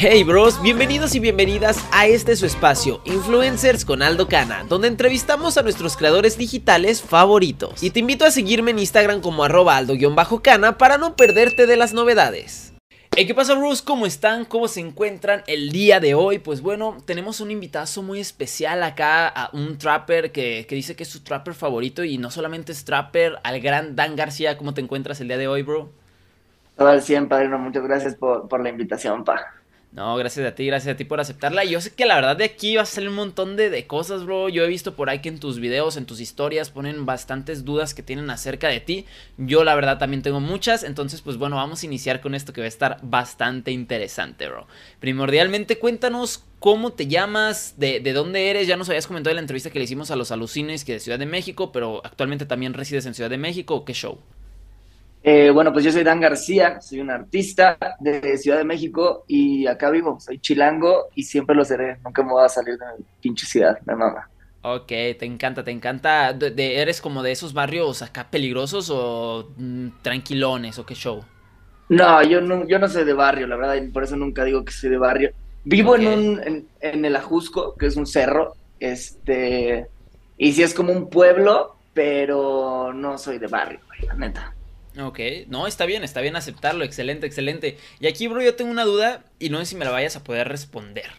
Hey bros, bienvenidos y bienvenidas a este su espacio, Influencers con Aldo Cana, donde entrevistamos a nuestros creadores digitales favoritos. Y te invito a seguirme en Instagram como arroba aldo-cana para no perderte de las novedades. Hey, ¿qué pasa bros? ¿Cómo están? ¿Cómo se encuentran el día de hoy? Pues bueno, tenemos un invitazo muy especial acá a un trapper que, dice que es su trapper favorito y no solamente es trapper, al gran Dan García. ¿Cómo te encuentras el día de hoy, bro? Todo al 100, padrino. Muchas gracias por la invitación, pa. No, gracias a ti, gracias a ti por aceptarla. Yo sé que la verdad de aquí va a salir un montón de, de, cosas, bro. Yo he visto por ahí que en tus videos, en tus historias, ponen bastantes dudas que tienen acerca de ti. Yo la verdad también tengo muchas. Entonces, pues bueno, vamos a iniciar con esto que va a estar bastante interesante, bro. Primordialmente, cuéntanos cómo te llamas, de, de dónde eres. Ya nos habías comentado en la entrevista que le hicimos a los alucines que de Ciudad de México, pero actualmente también resides en Ciudad de México. ¿o ¿Qué show? Eh, bueno, pues yo soy Dan García, soy un artista de Ciudad de México y acá vivo. Soy chilango y siempre lo seré. Nunca me voy a salir de mi pinche ciudad, me mama. Ok, te encanta, te encanta. De, de, ¿Eres como de esos barrios acá peligrosos o mm, tranquilones o qué show? No yo, no, yo no soy de barrio, la verdad, y por eso nunca digo que soy de barrio. Vivo okay. en, un, en, en el Ajusco, que es un cerro, este, y sí es como un pueblo, pero no soy de barrio, la neta. Ok, no, está bien, está bien aceptarlo, excelente, excelente. Y aquí, bro, yo tengo una duda y no sé si me la vayas a poder responder.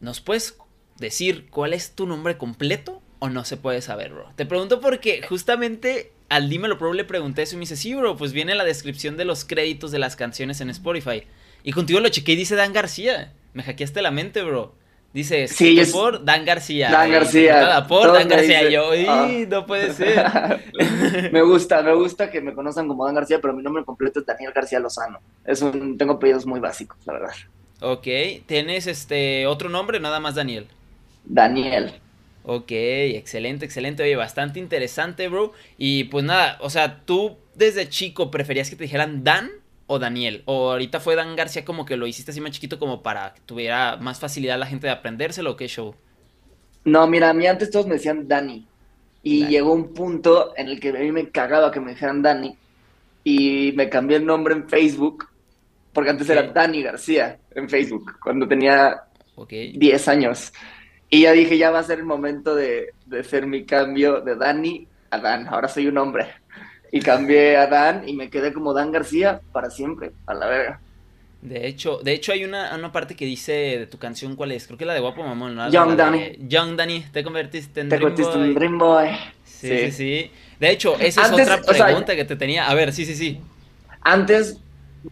¿Nos puedes decir cuál es tu nombre completo o no se puede saber, bro? Te pregunto porque justamente al Dímelo Pro le pregunté eso y me dice, sí, bro, pues viene la descripción de los créditos de las canciones en Spotify. Y contigo lo chequé y dice Dan García. Me hackeaste la mente, bro. Dice, sí, es... por Dan García. Dan García. Por Dan García. Yo, oh. no puede ser. me gusta, me gusta que me conozcan como Dan García, pero mi nombre completo es Daniel García Lozano. Es un, tengo apellidos muy básicos, la verdad. Ok, ¿tienes este otro nombre nada más Daniel? Daniel. Ok, excelente, excelente. Oye, bastante interesante, bro. Y pues nada, o sea, tú desde chico preferías que te dijeran Dan o Daniel? ¿O ahorita fue Dan García como que lo hiciste así más chiquito como para que tuviera más facilidad la gente de aprendérselo o qué show? No, mira, a mí antes todos me decían Dani. Y Dani. llegó un punto en el que a mí me cagaba que me dijeran Dani. Y me cambié el nombre en Facebook. Porque antes era Dani García en Facebook, cuando tenía okay. 10 años. Y ya dije, ya va a ser el momento de, de hacer mi cambio de Dani a Dan. Ahora soy un hombre y cambié a Dan y me quedé como Dan García para siempre, a la verga. De hecho, de hecho hay una, una parte que dice de tu canción, ¿cuál es? Creo que la de Guapo Mamón, ¿no? Young Danny. De, Young Danny, te convertiste en te Dream convertiste Boy. en Dream Boy. Sí, sí, sí, sí. De hecho, esa Antes, es otra o sea, pregunta que te tenía. A ver, sí, sí, sí. Antes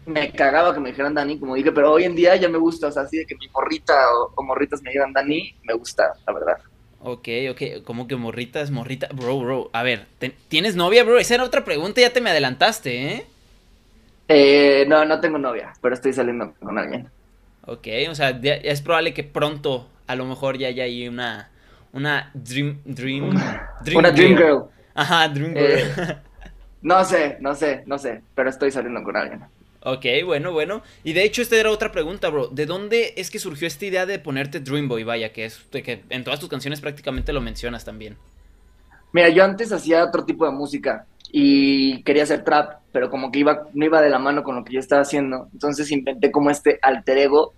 me cagaba que me dijeran Dani, como dije, pero hoy en día ya me gusta, o sea, así de que mi morrita o, o morritas me digan Dani, me gusta, la verdad. Ok, ok, como que morritas, morrita, bro, bro, a ver, ¿tienes novia, bro? Esa era otra pregunta, ya te me adelantaste, ¿eh? Eh, no, no tengo novia, pero estoy saliendo con alguien. Ok, o sea, ya, es probable que pronto, a lo mejor ya haya ahí una, una dream, dream, dream una dream girl. girl. Ajá, dream girl. Eh, no sé, no sé, no sé, pero estoy saliendo con alguien. Ok, bueno, bueno. Y de hecho, esta era otra pregunta, bro. ¿De dónde es que surgió esta idea de ponerte Dream Boy? Vaya, que es que en todas tus canciones prácticamente lo mencionas también. Mira, yo antes hacía otro tipo de música y quería hacer trap, pero como que iba, no iba de la mano con lo que yo estaba haciendo. Entonces inventé como este alter ego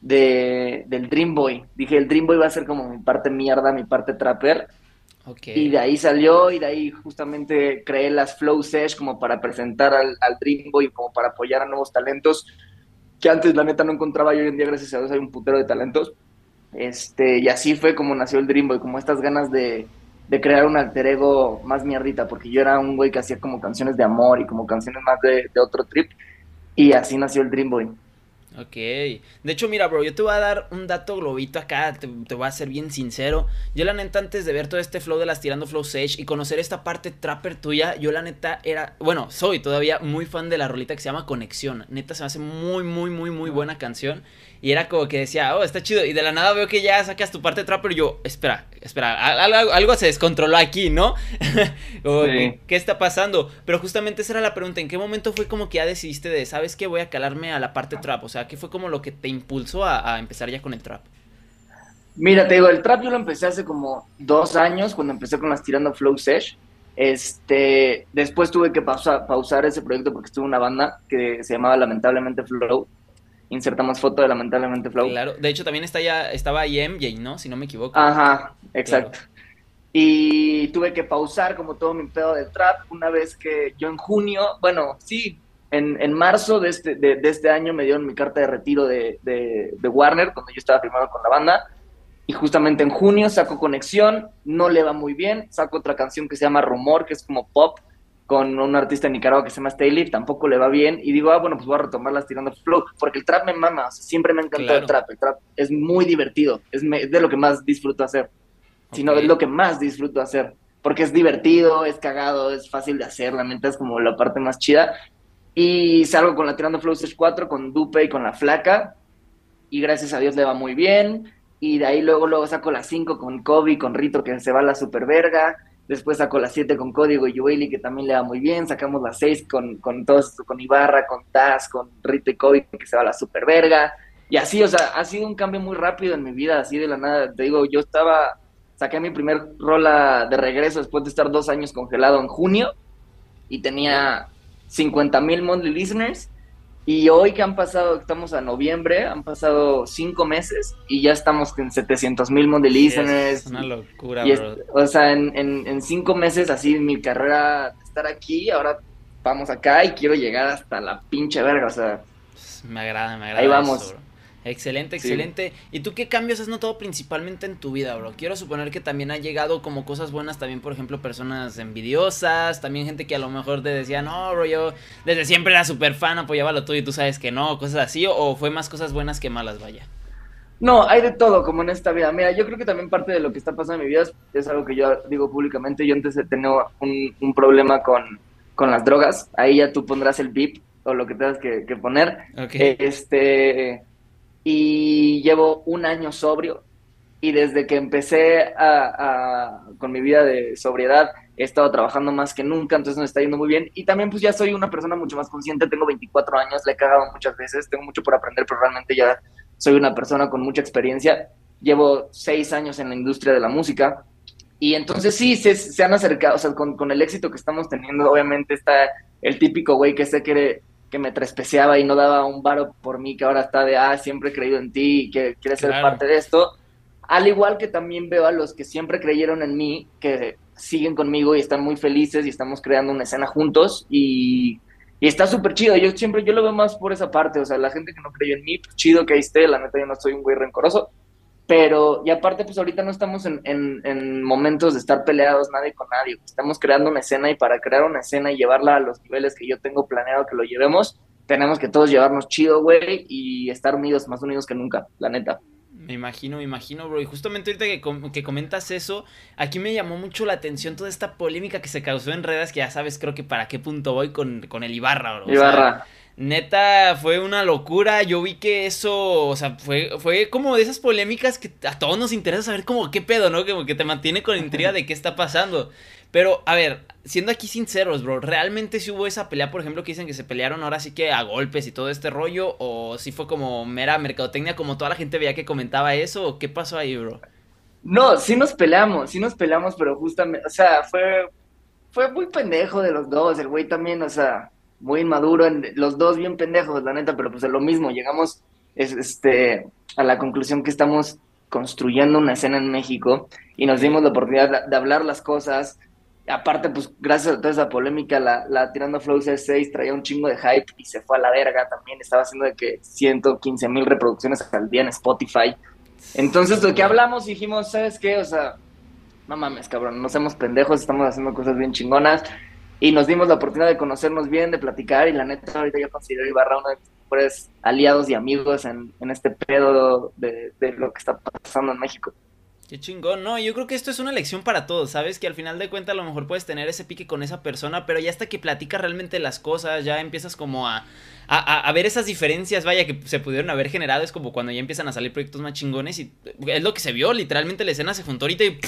de, del Dream Boy. Dije, el Dream Boy va a ser como mi parte mierda, mi parte trapper. Okay. Y de ahí salió y de ahí justamente creé las Flow Sesh como para presentar al, al Dream Boy, como para apoyar a nuevos talentos que antes la neta no encontraba y hoy en día gracias a Dios hay un putero de talentos. Este, y así fue como nació el Dream Boy, como estas ganas de, de crear un alter ego más mierdita, porque yo era un güey que hacía como canciones de amor y como canciones más de, de otro trip, y así nació el Dream Boy. Ok. De hecho, mira, bro, yo te voy a dar un dato globito acá, te, te, voy a ser bien sincero. Yo la neta, antes de ver todo este flow de las tirando flow sage y conocer esta parte trapper tuya, yo la neta era, bueno, soy todavía muy fan de la rolita que se llama Conexión. Neta, se me hace muy, muy, muy, muy buena canción. Y era como que decía, oh, está chido. Y de la nada veo que ya sacas tu parte trapper y yo, espera, espera, algo, algo se descontroló aquí, ¿no? como, sí. ¿Qué está pasando? Pero justamente esa era la pregunta, ¿en qué momento fue como que ya decidiste de, ¿sabes qué? Voy a calarme a la parte trap. O sea, ¿qué fue como lo que te impulsó a, a empezar ya con el trap? Mira, te digo, el trap yo lo empecé hace como dos años, cuando empecé con las Tirando Flow Sesh. Este, después tuve que pausa, pausar ese proyecto porque estuve en una banda que se llamaba Lamentablemente Flow. Insertamos foto de lamentablemente Flow. Claro, de hecho también está ya, estaba ahí MJ, ¿no? Si no me equivoco. Ajá, exacto. Y tuve que pausar como todo mi pedo de trap una vez que yo en junio, bueno, sí, en, en marzo de este, de, este año me dieron mi carta de retiro de, de, de Warner, cuando yo estaba firmado con la banda. Y justamente en junio saco Conexión, no le va muy bien, saco otra canción que se llama Rumor, que es como pop, con un artista en Nicaragua que se llama Staley, tampoco le va bien, y digo, ah, bueno, pues voy a retomarlas tirando flow, porque el trap me mama, siempre me ha encantado el trap, el trap es muy divertido, es, de lo que más disfruto hacer, sino es lo que más disfruto hacer, porque es divertido, es cagado, es fácil de hacer, la mente es como la parte más chida, y salgo con la Tirando Flow Stage 4, con Dupe y con la Flaca, y gracias a Dios le va muy bien, y de ahí luego, luego saco la 5 con Kobe, con Rito, que se va a la super verga, después saco la 7 con Código y Yueli, que también le va muy bien, sacamos la 6 con, con todos, con Ibarra, con Taz, con Rito y Kobe, que se va a la super verga, y así, o sea, ha sido un cambio muy rápido en mi vida, así de la nada, te digo, yo estaba, saqué mi primer rola de regreso después de estar dos años congelado en junio, y tenía 50 mil monthly listeners, y hoy que han pasado, estamos a noviembre, han pasado cinco meses y ya estamos en 700 mil listeners. es una locura, bro. o sea, en, en, cinco meses así mi carrera, estar aquí, ahora vamos acá y quiero llegar hasta la pinche verga, o sea. Me agrada, me agrada. Ahí vamos. Excelente, excelente. ¿Y tú qué cambios has notado principalmente en tu vida, bro? Quiero suponer que también ha llegado como cosas buenas también, por ejemplo, personas envidiosas, también gente que a lo mejor te decía, no, bro, yo desde siempre era súper fan, apoyaba lo tuyo y tú sabes que no, cosas así, o fue más cosas buenas que malas, vaya. No, hay de todo como en esta vida. Mira, yo creo que también parte de lo que está pasando en mi vida es, algo que yo digo públicamente. Yo antes he tenido un, problema con, con, las drogas. Ahí ya tú pondrás el bip o lo que tengas que, que poner. Okay. Este, y llevo un año sobrio. Y desde que empecé a, con mi vida de sobriedad he estado trabajando más que nunca, entonces me está yendo muy bien. Y también pues ya soy una persona mucho más consciente, tengo 24 años, le he cagado muchas veces, tengo mucho por aprender, pero realmente ya soy una persona con mucha experiencia, llevo seis años en la industria de la música y entonces sí, se, se han acercado, o sea, con, con, el éxito que estamos teniendo, obviamente está el típico güey que se quiere que me trespeciaba y no daba un varo por mí, que ahora está de, ah, siempre he creído en ti y que quieres ser parte de esto. Al igual que también veo a los que siempre creyeron en mí, que siguen conmigo y están muy felices y estamos creando una escena juntos y, y está súper chido. Yo siempre, yo lo veo más por esa parte, o sea, la gente que no creyó en mí, pues chido que ahí esté, la neta yo no soy un güey rencoroso, pero, y aparte, pues ahorita no estamos en, en, momentos de estar peleados nadie con nadie. Estamos creando una escena y para crear una escena y llevarla a los niveles que yo tengo planeado que lo llevemos, tenemos que todos llevarnos chido, güey, y estar unidos, más unidos que nunca, la neta. Me imagino, me imagino, bro. Y justamente ahorita que, que, comentas eso, aquí me llamó mucho la atención toda esta polémica que se causó en redes, que ya sabes, creo que para qué punto voy con, con el Ibarra, bro. Ibarra. Neta, fue una locura. Yo vi que eso, o sea, fue, fue como de esas polémicas que a todos nos interesa saber como qué pedo, ¿no? Como que te mantiene con intriga de qué está pasando. Pero, a ver, siendo aquí sinceros, bro, ¿realmente si hubo esa pelea, por ejemplo, que dicen que se pelearon ahora sí que a golpes y todo este rollo? ¿O si fue como mera mercadotecnia, como toda la gente veía que comentaba eso? ¿O qué pasó ahí, bro? No, sí nos peleamos, sí nos peleamos, pero justamente, o sea, fue, fue muy pendejo de los dos. El güey también, o sea, muy inmaduro, en, los dos bien pendejos, la neta, pero pues es lo mismo, llegamos este, a la conclusión que estamos construyendo una escena en México y nos dimos la oportunidad de, hablar las cosas. Aparte, pues gracias a toda esa polémica, la, la Tirando Flow C6 traía un chingo de hype y se fue a la verga también. Estaba haciendo de que 115 mil reproducciones al día en Spotify. Entonces, lo que hablamos dijimos, ¿sabes qué? O sea, no mames, cabrón, no seamos pendejos, estamos haciendo cosas bien chingonas y nos dimos la oportunidad de conocernos bien, de platicar y la neta ahorita yo considero Ibarra uno de mis mejores aliados y amigos en, en este pedo de, de, lo que está pasando en México. Qué chingón, no, yo creo que esto es una lección para todos, ¿sabes? Que al final de cuentas a lo mejor puedes tener ese pique con esa persona, pero ya hasta que platicas realmente las cosas, ya empiezas como a, a, ver esas diferencias, vaya, que se pudieron haber generado, es como cuando ya empiezan a salir proyectos más chingones y es lo que se vio, literalmente la escena se juntó ahorita y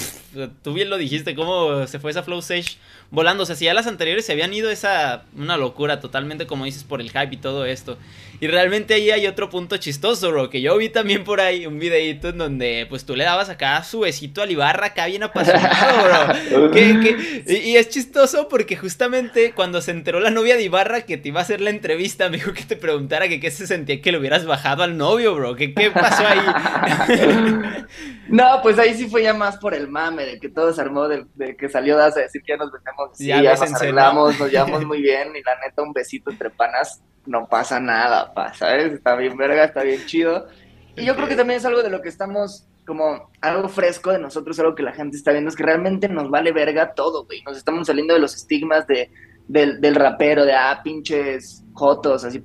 tú bien lo dijiste, cómo se fue esa Flow Stage volando, o sea, si ya las anteriores se habían ido, esa, una locura totalmente, como dices, por el hype y todo esto. Y realmente ahí hay otro punto chistoso, bro, que yo vi también por ahí un videito en donde pues tú le dabas acá su besito al Ibarra acá bien apasionado, bro. y, es chistoso porque justamente cuando se enteró la novia de Ibarra que te iba a hacer la entrevista, me dijo que te preguntara que qué se sentía que le hubieras bajado al novio, bro. ¿Qué, qué pasó ahí? no, pues ahí sí fue ya más por el mame, de que todo se armó, de, que salió Das a decir que ya nos vendemos, sí, ya, nos arreglamos, nos llevamos muy bien, y la neta, un besito entre panas, no pasa nada, ¿sabes? Está bien verga, está bien chido. Y yo creo que también es algo de lo que estamos como algo fresco de nosotros, algo que la gente está viendo, es que realmente nos vale verga todo, güey. Nos estamos saliendo de los estigmas de, del, rapero, de, ah, pinches jotos, así.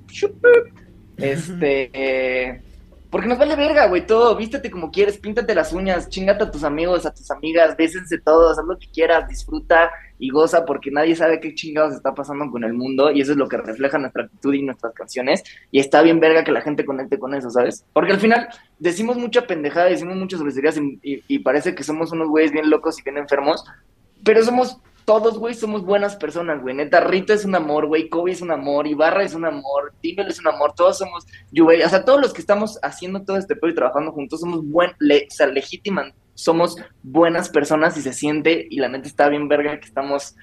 Este, eh, porque nos vale verga, güey, todo. Vístete como quieres, píntate las uñas, chingate a tus amigos, a tus amigas, bésense todos, haz lo que quieras, disfruta y goza, porque nadie sabe qué chingados está pasando con el mundo y eso es lo que refleja nuestra actitud y nuestras canciones. Y está bien verga que la gente conecte con eso, ¿sabes? Porque al final decimos mucha pendejada, decimos muchas groserías y, y parece que somos unos güeyes bien locos y bien enfermos, pero somos todos, güey, somos buenas personas, güey. Neta, Rito es un amor, güey. Kobe es un amor. Ibarra es un amor. Timbel es un amor. Todos somos, güey. O sea, todos los que estamos haciendo todo este pedo y trabajando juntos somos buen, o sea, legítiman. Somos buenas personas y se siente. Y la neta está bien, verga, que estamos.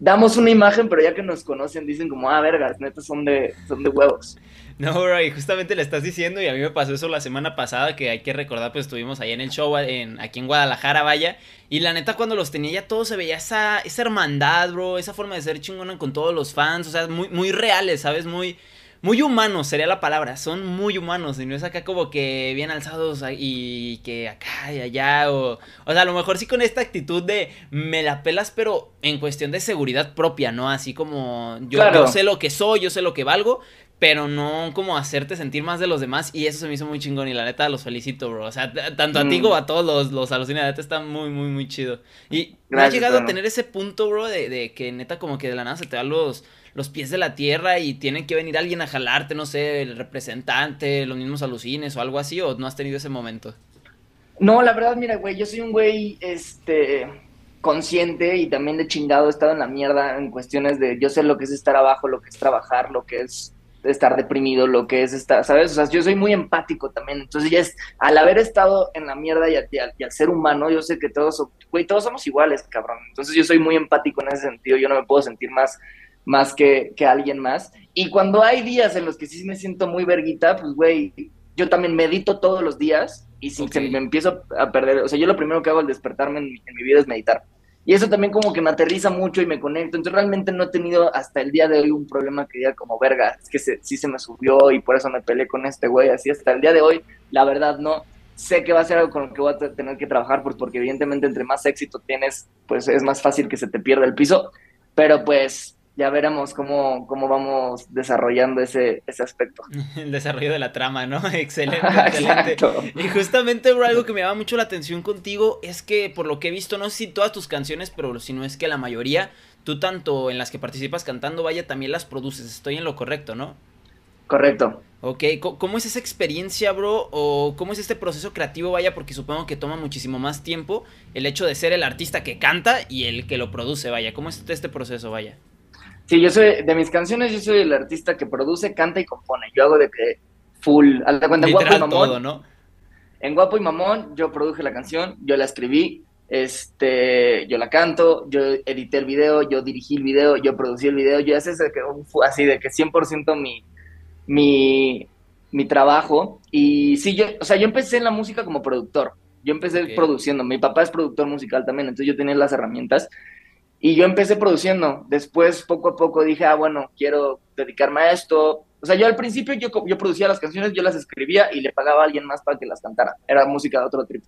Damos una imagen, pero ya que nos conocen, dicen como, ah, vergas, neta, son de, son de huevos. No, bro, y justamente le estás diciendo, y a mí me pasó eso la semana pasada, que hay que recordar, pues estuvimos ahí en el show, en, aquí en Guadalajara, vaya, y la neta cuando los tenía ya todo se veía esa, esa hermandad, bro, esa forma de ser chingona con todos los fans, o sea, muy, muy reales, ¿sabes? Muy, muy humanos sería la palabra, son muy humanos y no es acá como que bien alzados y que acá y allá o o sea, a lo mejor sí con esta actitud de me la pelas pero en cuestión de seguridad propia, ¿no? Así como yo, yo sé lo que soy, yo sé lo que valgo, pero no como hacerte sentir más de los demás y eso se me hizo muy chingón y la neta los felicito, bro. O sea, tanto a ti mm. como a todos los, los alucina, la neta está muy, muy, muy chido. Y no has llegado a tener ese punto, bro, de, de, que neta como que de la nada se te dan los, los pies de la tierra y tiene que venir alguien a jalarte, no sé, el representante, los mismos alucines o algo así, o no has tenido ese momento? No, la verdad, mira, güey, yo soy un güey, este, consciente y también de chingado, he estado en la mierda en cuestiones de yo sé lo que es estar abajo, lo que es trabajar, lo que es estar deprimido, lo que es estar, ¿sabes? O sea, yo soy muy empático también. Entonces, ya es, al haber estado en la mierda y, al, ser humano, yo sé que todos, güey, todos somos iguales, cabrón. Entonces, yo soy muy empático en ese sentido. Yo no me puedo sentir más, más que, que alguien más. Y cuando hay días en los que sí me siento muy verguita, pues, güey, yo también medito todos los días y si me empiezo a perder, o sea, yo lo primero que hago al despertarme en, en mi vida es meditar. Y eso también como que me aterriza mucho y me conecto. Entonces realmente no he tenido hasta el día de hoy un problema que diga como, verga, es que sí se me subió y por eso me peleé con este güey. Así hasta el día de hoy, la verdad no. Sé que va a ser algo con lo que voy a tener que trabajar, pues porque evidentemente entre más éxito tienes, pues es más fácil que se te pierda el piso. Pero pues ya veremos cómo, cómo vamos desarrollando ese, ese aspecto. El desarrollo de la trama, ¿no? excelente, excelente. Y justamente, bro, algo que me llama mucho la atención contigo es que, por lo que he visto, no sé si todas tus canciones, pero si no es que la mayoría, tú tanto en las que participas cantando, vaya, también las produces. Estoy en lo correcto, ¿no? Correcto. Ok, ¿cómo es esa experiencia, bro? ¿O cómo es este proceso creativo, vaya? Porque supongo que toma muchísimo más tiempo el hecho de ser el artista que canta y el que lo produce, vaya. ¿Cómo es este proceso, vaya? Sí, yo soy, de mis canciones, yo soy el artista que produce, canta y compone. Yo hago de que full, a la cuenta en Guapo y Mamón. ¿no? En Guapo y Mamón, yo produje la canción, yo la escribí, este, yo la canto, yo edité el video, yo dirigí el video, yo producí el video, yo hice que, así de que 100% mi, mi, mi trabajo. Y sí, yo, o sea, yo empecé en la música como productor. Yo empecé produciendo. Mi papá es productor musical también, entonces yo tenía las herramientas. Y yo empecé produciendo. Después, poco a poco, dije, ah, bueno, quiero dedicarme a esto. O sea, yo al principio yo, yo producía las canciones, yo las escribía y le pagaba a alguien más para que las cantara. Era música de otro trip.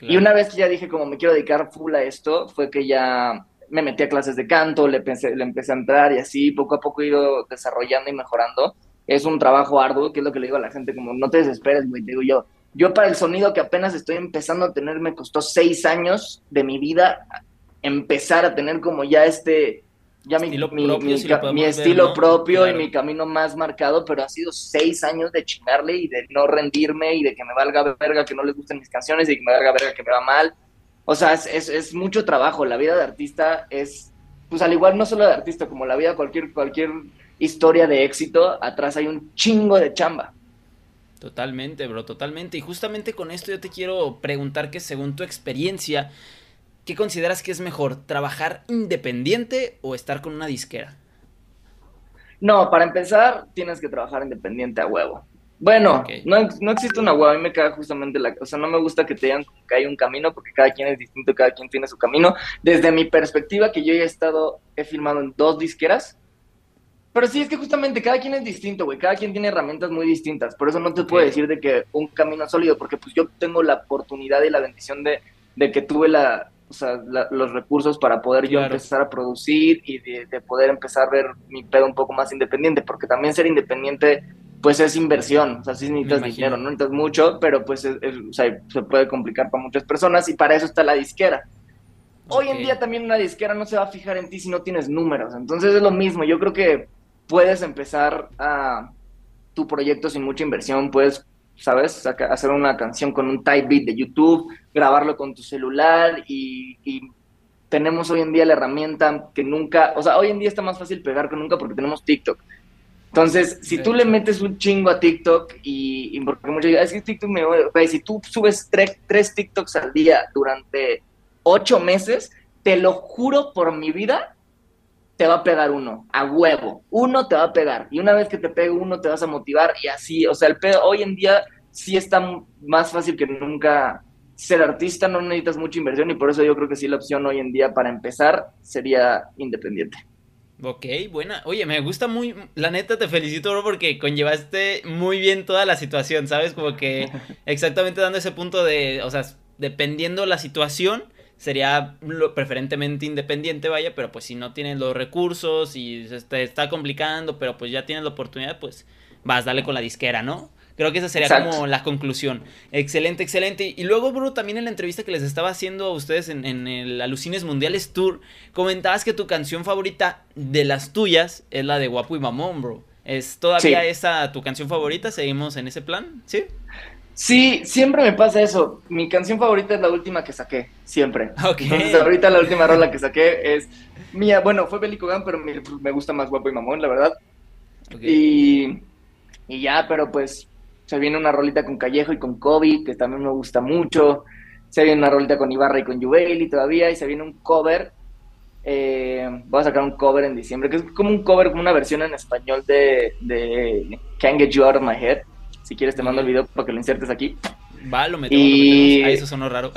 Y una vez que ya dije, como me quiero dedicar full a esto, fue que ya me metí a clases de canto, le, pensé, le empecé a entrar y así, poco a poco he ido desarrollando y mejorando. Es un trabajo arduo, que es lo que le digo a la gente, como no te desesperes, güey, digo yo. Yo para el sonido que apenas estoy empezando a tener me costó seis años de mi vida empezar a tener como ya este, ya mi, estilo propio, mi, estilo propio y mi camino más marcado, pero ha sido seis años de chingarle y de no rendirme y de que me valga verga que no les gusten mis canciones y que me valga verga que me va mal. O sea, es, es, mucho trabajo. La vida de artista es, pues al igual no solo de artista, como la vida cualquier, cualquier historia de éxito, atrás hay un chingo de chamba. Totalmente, bro, totalmente. Y justamente con esto yo te quiero preguntar que según tu experiencia, ¿Qué consideras que es mejor, trabajar independiente o estar con una disquera? No, para empezar, tienes que trabajar independiente a huevo. Bueno, no, no, existe una huevo, a mí me caga justamente la... O sea, no me gusta que te digan que hay un camino, porque cada quien es distinto, cada quien tiene su camino. Desde mi perspectiva, que yo he estado, he filmado en dos disqueras, pero sí, es que justamente cada quien es distinto, güey. Cada quien tiene herramientas muy distintas. Por eso no te puedo decir de que un camino sólido, porque pues yo tengo la oportunidad y la bendición de, de que tuve la, o sea, los recursos para poder yo empezar a producir y de, poder empezar a ver mi pedo un poco más independiente, porque también ser independiente, pues es inversión, o sea, sí necesitas dinero, no necesitas mucho, pero pues o sea, se puede complicar para muchas personas y para eso está la disquera. Hoy en día también una disquera no se va a fijar en ti si no tienes números, entonces es lo mismo, yo creo que puedes empezar a tu proyecto sin mucha inversión, puedes ¿sabes? Hacer una canción con un type beat de YouTube, grabarlo con tu celular y, tenemos hoy en día la herramienta que nunca, o sea, hoy en día está más fácil pegar que nunca porque tenemos TikTok. Entonces, si tú le metes un chingo a TikTok y, porque muchos dicen, es que TikTok me okay, si tú subes tres, tres TikToks al día durante ocho meses, te lo juro por mi vida te va a pegar uno, a huevo. Uno te va a pegar. Y una vez que te pegue uno, te vas a motivar y así. O sea, el pedo hoy en día sí está más fácil que nunca ser artista, no necesitas mucha inversión y por eso yo creo que sí la opción hoy en día para empezar sería independiente. Ok, buena. Oye, me gusta muy, la neta te felicito, bro, porque conllevaste muy bien toda la situación, ¿sabes? Como que exactamente dando ese punto de, o sea, dependiendo la situación, sería preferentemente independiente, vaya, pero pues si no tienes los recursos y se te está complicando, pero pues ya tienes la oportunidad, pues vas, dale con la disquera, ¿no? Creo que esa sería como la conclusión. Excelente, excelente. Y luego, bro, también en la entrevista que les estaba haciendo a ustedes en, el Alucines Mundiales Tour, comentabas que tu canción favorita de las tuyas es la de Guapo y Mamón, bro. ¿Es todavía esa tu canción favorita? ¿Seguimos en ese plan? ¿Sí? Sí, siempre me pasa eso. Mi canción favorita es la última que saqué, siempre. Entonces, ahorita la última rola que saqué es mía. Bueno, fue Belico pero me, gusta más Guapo y Mamón, la verdad. Y, y ya, pero pues se viene una rolita con Callejo y con Kobe, que también me gusta mucho. Se viene una rolita con Ibarra y con Jubeli todavía. Y se viene un cover. Eh, voy a sacar un cover en diciembre, que es como un cover, como una versión en español de, de Can't Get You Out of My Head si quieres te mando el video para que lo insertes aquí. Va, lo metemos, y... lo eso sonó raro.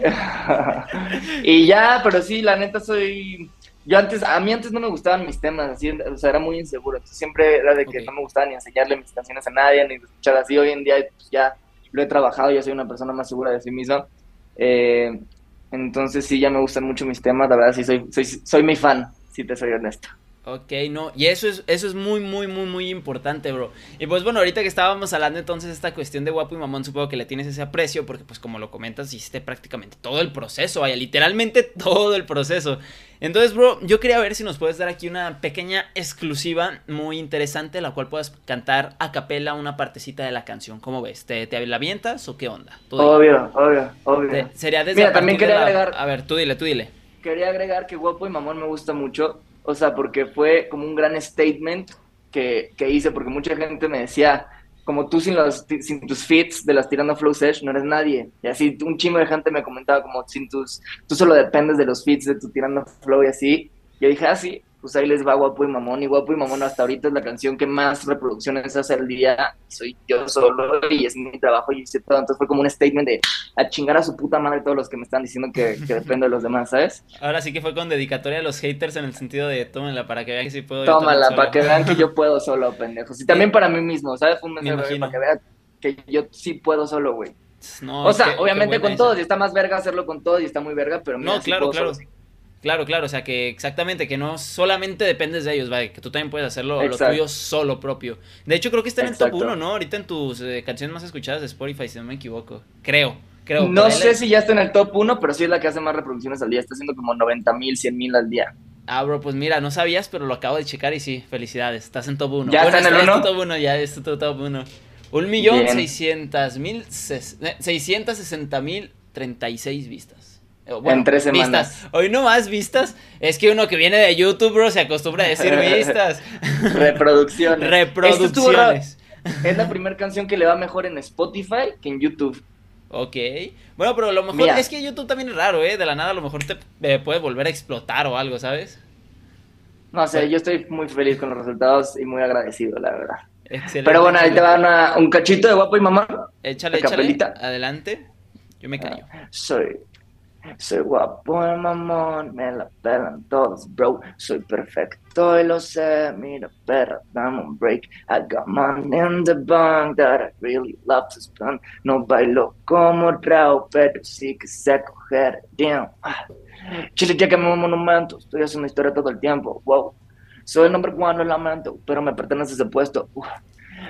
y ya, pero sí, la neta soy... Yo antes, a mí antes no me gustaban mis temas, así, o sea, era muy inseguro. Entonces siempre era de que no me gustaba ni enseñarle mis canciones a nadie, ni escuchar así. Hoy en día pues, ya lo he trabajado, ya soy una persona más segura de sí misma. Eh, entonces sí, ya me gustan mucho mis temas, la verdad sí, soy, soy, soy mi fan, si te soy honesto. Ok, no, y eso es, eso es muy, muy, muy, muy importante, bro. Y pues bueno, ahorita que estábamos hablando entonces de esta cuestión de guapo y mamón, supongo que le tienes ese aprecio, porque pues como lo comentas, hiciste prácticamente todo el proceso, vaya, literalmente todo el proceso. Entonces, bro, yo quería ver si nos puedes dar aquí una pequeña exclusiva muy interesante, la cual puedas cantar a capela una partecita de la canción. ¿Cómo ves? ¿Te, te la avientas o qué onda? Obvio, obvio, obvio. sería desde Mira, también quería agregar... A ver, tú dile, tú dile. Quería agregar que guapo y mamón me gusta mucho o sea, porque fue como un gran statement que, que hice, porque mucha gente me decía, como tú sin, los, sin tus fits de las Tirando Flow Sesh no eres nadie. Y así un chingo de gente me comentaba como sin tus, tú solo dependes de los fits de tu Tirando Flow y así. Yo dije, ah, sí, pues ahí les va Guapo y Mamón. Y Guapo y Mamón hasta ahorita es la canción que más reproducciones hace al día. Soy yo solo y es mi trabajo y hice todo. Entonces fue como un statement de a chingar a su puta madre todos los que me están diciendo que, que dependo de los demás, ¿sabes? Ahora sí que fue con dedicatoria a los haters en el sentido de tómenla para que vean que sí puedo. Tómala para que vean que yo puedo solo, pendejos. Y también para mí mismo, ¿sabes? Fue un mensaje para que vean que yo sí puedo solo, güey. No, o sea, obviamente con todos, y está más verga hacerlo con todos y está muy verga, pero mira, no, claro, claro. Claro, claro, o sea que exactamente, que no solamente dependes de ellos, vaya, que tú también puedes hacerlo lo tuyo solo propio. De hecho, creo que está en el top 1, ¿no? Ahorita en tus eh, canciones más escuchadas de Spotify, si no me equivoco. Creo, creo. No sé si ya está en el top 1, pero sí es la que hace más reproducciones al día. Está haciendo como 90 mil, 100 mil al día. Ah, bro, pues mira, no sabías, pero lo acabo de checar y sí, felicidades. Estás en top 1. ¿Ya está en el 1? top 1, ya es tu top 1. Un millón seiscientas mil, seiscientas sesenta mil treinta y seis vistas en tres semanas. Hoy no más vistas. Es que uno que viene de YouTube, bro, se acostumbra a decir vistas. Reproducciones. Reproducciones. es la primera canción que le va mejor en Spotify que en YouTube. Ok. Bueno, pero lo mejor es que YouTube también es raro, ¿eh? De la nada a lo mejor te puede volver a explotar o algo, ¿sabes? No sé, yo estoy muy feliz con los resultados y muy agradecido, la verdad. Excelente. Pero bueno, ahí te va un cachito de guapo y mamá. Échale, échale. Adelante. Yo me callo. soy soy guapo el mamón, me la pelan todos, bro. Soy perfecto y lo sé. Mira, perra, dame un break. I got money in the bank that I really love to spend. No bailo como Rao, pero sí que sé coger. Damn. Chile, ya que me monumento, estoy haciendo historia todo el tiempo. Wow. Soy el one, lo lamento, pero me pertenece ese puesto.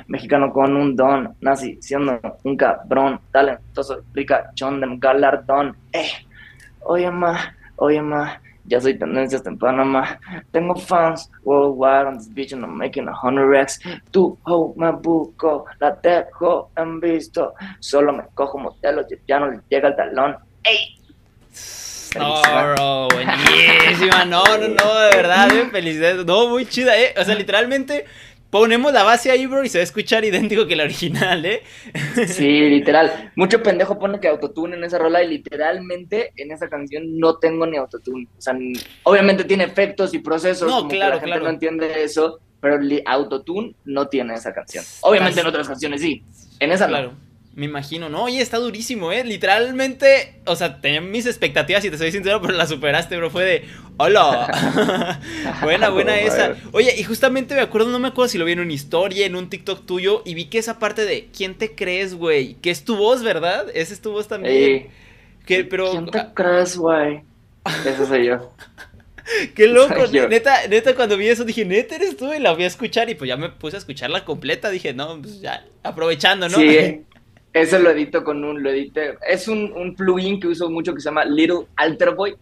Mexicano con un don, nací siendo un cabrón, talentoso, ricachón de galardón. Eh Oye, ma, oye, ma, ya soy tendencia hasta en Panamá. Tengo fans worldwide on this beach and I'm making a hundred X. Tu ho me busco, la dejo en visto. Solo me cojo modelos y ya no le llega el talón. ¡Ey! No, bro, buenísima. No, no, no, de verdad, eh, felicidades. No, muy chida, eh. O sea, literalmente Ponemos la base ahí, bro, y se va a escuchar idéntico que la original, ¿eh? Sí, literal. Mucho pendejo pone que autotune en esa rola y literalmente en esa canción no tengo ni autotune. O sea, obviamente tiene efectos y procesos. No, claro, la gente no entiende eso, pero autotune no tiene esa canción. Obviamente en otras canciones sí. En esa claro. no. Me imagino, no, oye, está durísimo, ¿eh? Literalmente, o sea, tenía mis expectativas y te soy sincero, pero la superaste, bro. Fue de, hola. buena, buena esa. Oye, y justamente me acuerdo, no me acuerdo si lo vi en una historia, en un TikTok tuyo, y vi que esa parte de, ¿quién te crees, güey? Que es tu voz, ¿verdad? Ese es tu voz también. Que, pero... ¿Quién te crees, güey? Eso soy yo. Qué loco, neta, neta, cuando vi eso dije, neta eres tú y la voy a escuchar y pues ya me puse a escucharla completa, dije, no, pues ya, aprovechando, ¿no? Sí, Eso lo edito con un, lo edité. Es un, un plugin que uso mucho que se llama Little Alter Boy,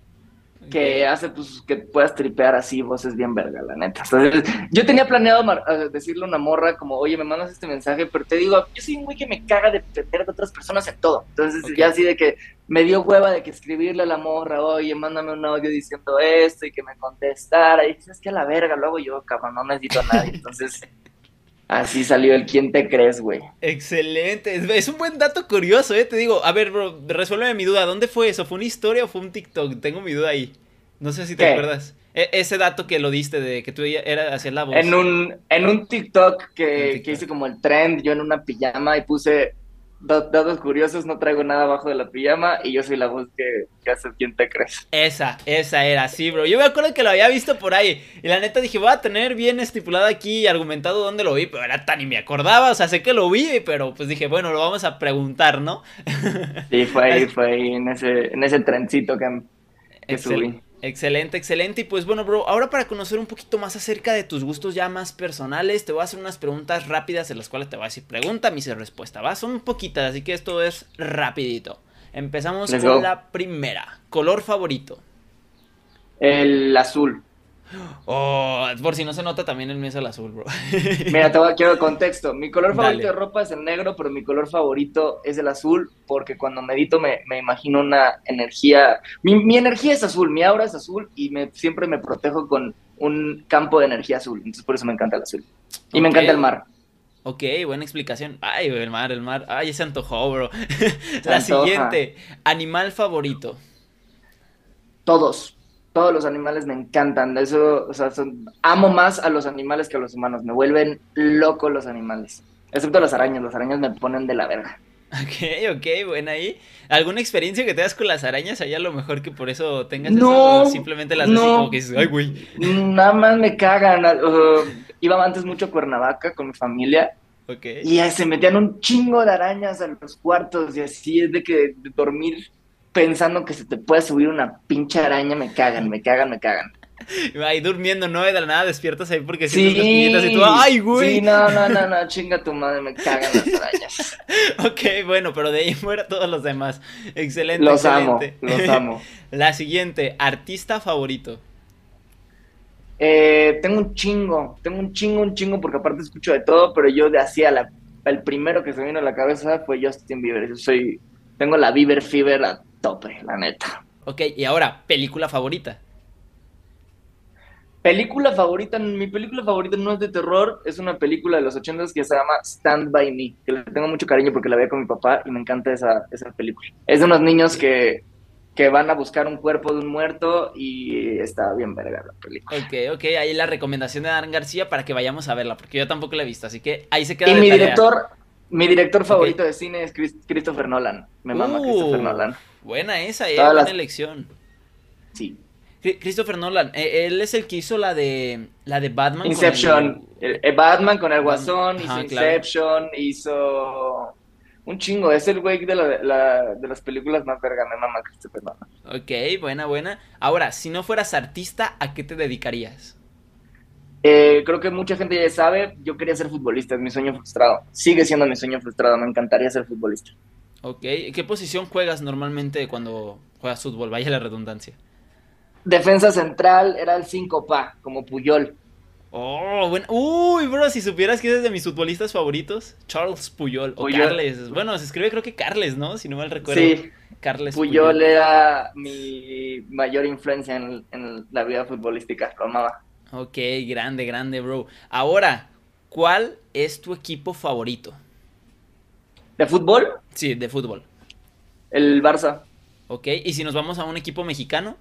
que hace pues que puedas tripear así voces bien verga, la neta. Entonces, yo tenía planeado decirle a una morra como, oye, me mandas este mensaje, pero te digo, yo soy un güey que me caga de depender de otras personas en todo. Entonces, ya así de que me dio hueva de que escribirle a la morra, oye, mándame un audio diciendo esto y que me contestara. Y dices, que a la verga, lo hago yo, cabrón, no necesito a nadie. Entonces... Así salió el quién te crees, güey. Excelente. Es un buen dato curioso, eh. Te digo, a ver, bro, resuélveme mi duda. ¿Dónde fue eso? ¿Fue una historia o fue un TikTok? Tengo mi duda ahí. No sé si te acuerdas. E, ese dato que lo diste de que tú era hacia la voz. En un, en un TikTok que, que hice como el trend, yo en una pijama y puse datos curiosos, no traigo nada abajo de la pijama y yo soy la voz que, hace quien te crees. Esa, esa era, sí, bro. Yo me acuerdo que lo había visto por ahí y la neta dije, voy a tener bien estipulado aquí y argumentado dónde lo vi, pero era tan y me acordaba, o sea, sé que lo vi, pero pues dije, bueno, lo vamos a preguntar, ¿no? Sí, fue ahí, fue ahí en ese, en ese trencito que, que subí. Excelente, excelente. Y pues bueno, bro, ahora para conocer un poquito más acerca de tus gustos ya más personales, te voy a hacer unas preguntas rápidas en las cuales te voy a decir pregunta, mi respuesta, ¿va? Son poquitas, así que esto es rapidito. Empezamos con la primera. ¿Color favorito? El azul. Oh, por si no se nota, también el mío es el azul, bro. Mira, te voy a quiero contexto. Mi color favorito de ropa es el negro, pero mi color favorito es el azul, porque cuando medito me, me imagino una energía. Mi, energía es azul, mi aura es azul y me, siempre me protejo con un campo de energía azul. Entonces, por eso me encanta el azul. Y me encanta el mar. Ok, buena explicación. Ay, el mar, el mar. Ay, se antojó, bro. La siguiente, animal favorito. Todos todos los animales me encantan. Eso, o sea, amo más a los animales que a los humanos. Me vuelven locos los animales. Excepto las arañas. Las arañas me ponen de la verga. Ok, ok, buena ahí. ¿Alguna experiencia que te das con las arañas allá? A lo mejor que por eso tengas no, eso, simplemente las no, como que dices, ay, güey. Nada más me cagan. iba antes mucho a Cuernavaca con mi familia. Okay. Y se metían un chingo de arañas a los cuartos y así es de que dormir pensando que se te puede subir una pinche araña, me cagan, me cagan, me cagan. Ahí durmiendo, ¿no? de la nada despiertas ahí porque sí, sientes y tú, ¡ay, güey! Sí, no, no, no, no, chinga tu madre, me cagan las arañas. ok, bueno, pero de ahí fuera todos los demás. Excelente, Los amo, los amo. La siguiente, artista favorito. Eh, tengo un chingo, tengo un chingo, un chingo, porque aparte escucho de todo, pero yo de hacía la, el primero que se vino a la cabeza fue Justin Bieber. Yo soy, tengo la Bieber Fever a tope, la neta. Ok, y ahora, película favorita. Película favorita, mi película favorita no es de terror, es una película de los ochentas que se llama Stand By Me, que le tengo mucho cariño porque la veo con mi papá y me encanta esa, esa película. Es de unos niños que, que van a buscar un cuerpo de un muerto y está bien verga la película. Ok, ok, ahí la recomendación de Dan García para que vayamos a verla, porque yo tampoco la he visto, así que ahí se queda. Y mi director, mi director favorito de cine es Christopher Nolan. Me mama uh, Christopher Nolan. Buena esa, eh, buena elección. Sí. Christopher Nolan, eh, él es el que hizo la de la de Batman. Inception. el... Batman con el Guasón, hizo Inception, hizo un chingo. Es el güey de, la, de las películas más verga, me mama Christopher Nolan. Ok, buena, buena. Ahora, si no fueras artista, ¿a qué te dedicarías? Eh, creo que mucha gente ya sabe, yo quería ser futbolista, es mi sueño frustrado. Sigue siendo mi sueño frustrado, me encantaría ser futbolista. Ok, ¿qué posición juegas normalmente cuando juegas fútbol? Vaya la redundancia. Defensa central era el 5 pa, como Puyol. Oh, bueno. Uy, bro, si supieras que es de mis futbolistas favoritos, Charles Puyol, o Carles. Bueno, se escribe creo que Carles, ¿no? Si no mal recuerdo. Sí. Carles Puyol, era mi mayor influencia en, en la vida futbolística, lo amaba. Ok, grande, grande, bro. Ahora, ¿cuál es tu equipo favorito? ¿De fútbol? Sí, de fútbol. El Barça. Ok, ¿y si nos vamos a un equipo mexicano?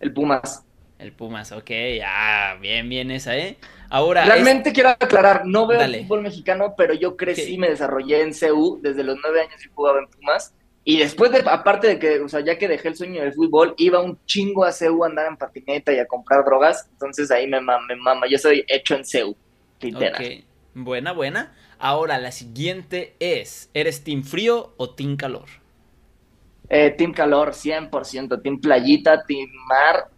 El Pumas. El Pumas, ok, ah, bien, bien esa, ¿eh? Ahora. Realmente quiero aclarar, no veo el fútbol mexicano, pero yo crecí, me desarrollé en CU desde los nueve años y jugaba en Pumas. Y después, de, aparte de que, o sea, ya que dejé el sueño del fútbol, iba un chingo a CEU a andar en patineta y a comprar drogas. Entonces ahí me mama, me mama. Yo soy hecho en CEU, literal. Buena, buena. Ahora, la siguiente es, ¿eres team frío o team calor? Eh, team calor, 100%. Team playita, team mar,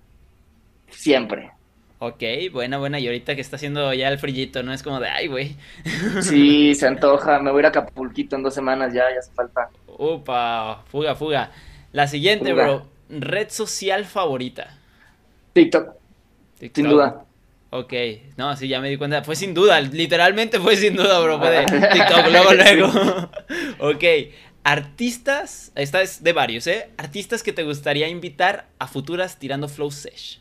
siempre. Ok, buena, buena. Y ahorita que está haciendo ya el frillito, ¿no? Es como de, ay, güey. Sí, se antoja. Me voy a ir a Acapulquito en dos semanas ya, ya hace falta. Upa, fuga, fuga. La siguiente, bro. Red social favorita. TikTok. Sin duda. Ok, no, sí, ya me di cuenta. Fue sin duda, literalmente fue sin duda, bro. Fue de TikTok, luego, luego. ok, artistas, esta es de varios, ¿eh? Artistas que te gustaría invitar a futuras tirando Flow Sesh.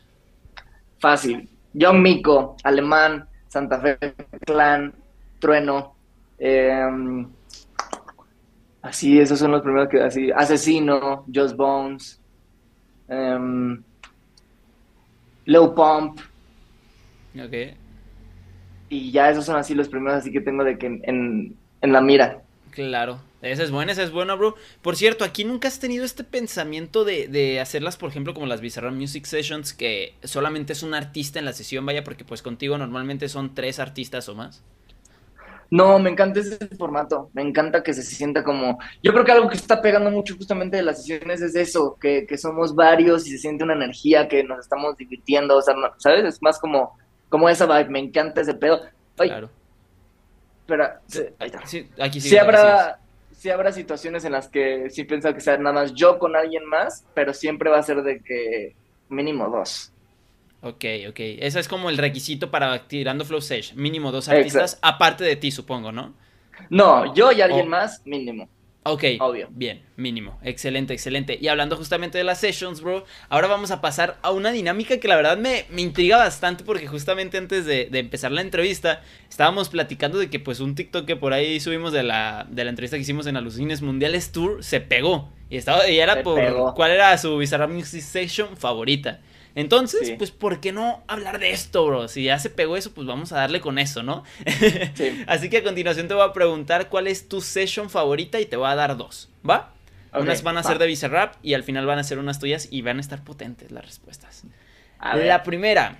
Fácil. John Mico, Alemán, Santa Fe Clan, Trueno. Eh, Así, esos son los primeros que así. Asesino, Just Bones, um, Low Pump. Ok. Y ya esos son así los primeros así que tengo de que en, en la mira. Claro, esa es buena, esa es buena, bro. Por cierto, aquí nunca has tenido este pensamiento de, de hacerlas, por ejemplo, como las Bizarre Music Sessions, que solamente es un artista en la sesión, vaya, porque pues contigo normalmente son tres artistas o más. No, me encanta ese formato, me encanta que se sienta como, yo creo que algo que está pegando mucho justamente de las sesiones es eso, que, somos varios y se siente una energía que nos estamos divirtiendo, o sea, ¿sabes? Es más como, como esa vibe, me encanta ese pedo. claro. Espera, ahí está. Sí, aquí sí, habrá, sí habrá situaciones en las que sí pienso que sea nada más yo con alguien más, pero siempre va a ser de que mínimo dos. Ok, ok. Ese es como el requisito para tirando Flow Sage. Mínimo dos artistas, aparte de ti, supongo, ¿no? No, yo y alguien más, mínimo. Ok, obvio. Bien, mínimo. Excelente, excelente. Y hablando justamente de las sessions, bro, ahora vamos a pasar a una dinámica que la verdad me, intriga bastante porque justamente antes de, empezar la entrevista estábamos platicando de que pues un TikTok que por ahí subimos de la, de la entrevista que hicimos en Alucines Mundiales Tour se pegó. Y, estaba, y era por cuál era su Bizarra Music Session favorita. Entonces, pues, ¿por qué no hablar de esto, bro? Si ya se pegó eso, pues vamos a darle con eso, ¿no? Así que a continuación te voy a preguntar cuál es tu session favorita y te voy a dar dos, ¿va? unas van a ser de Bizarrap y al final van a ser unas tuyas y van a estar potentes las respuestas. La primera,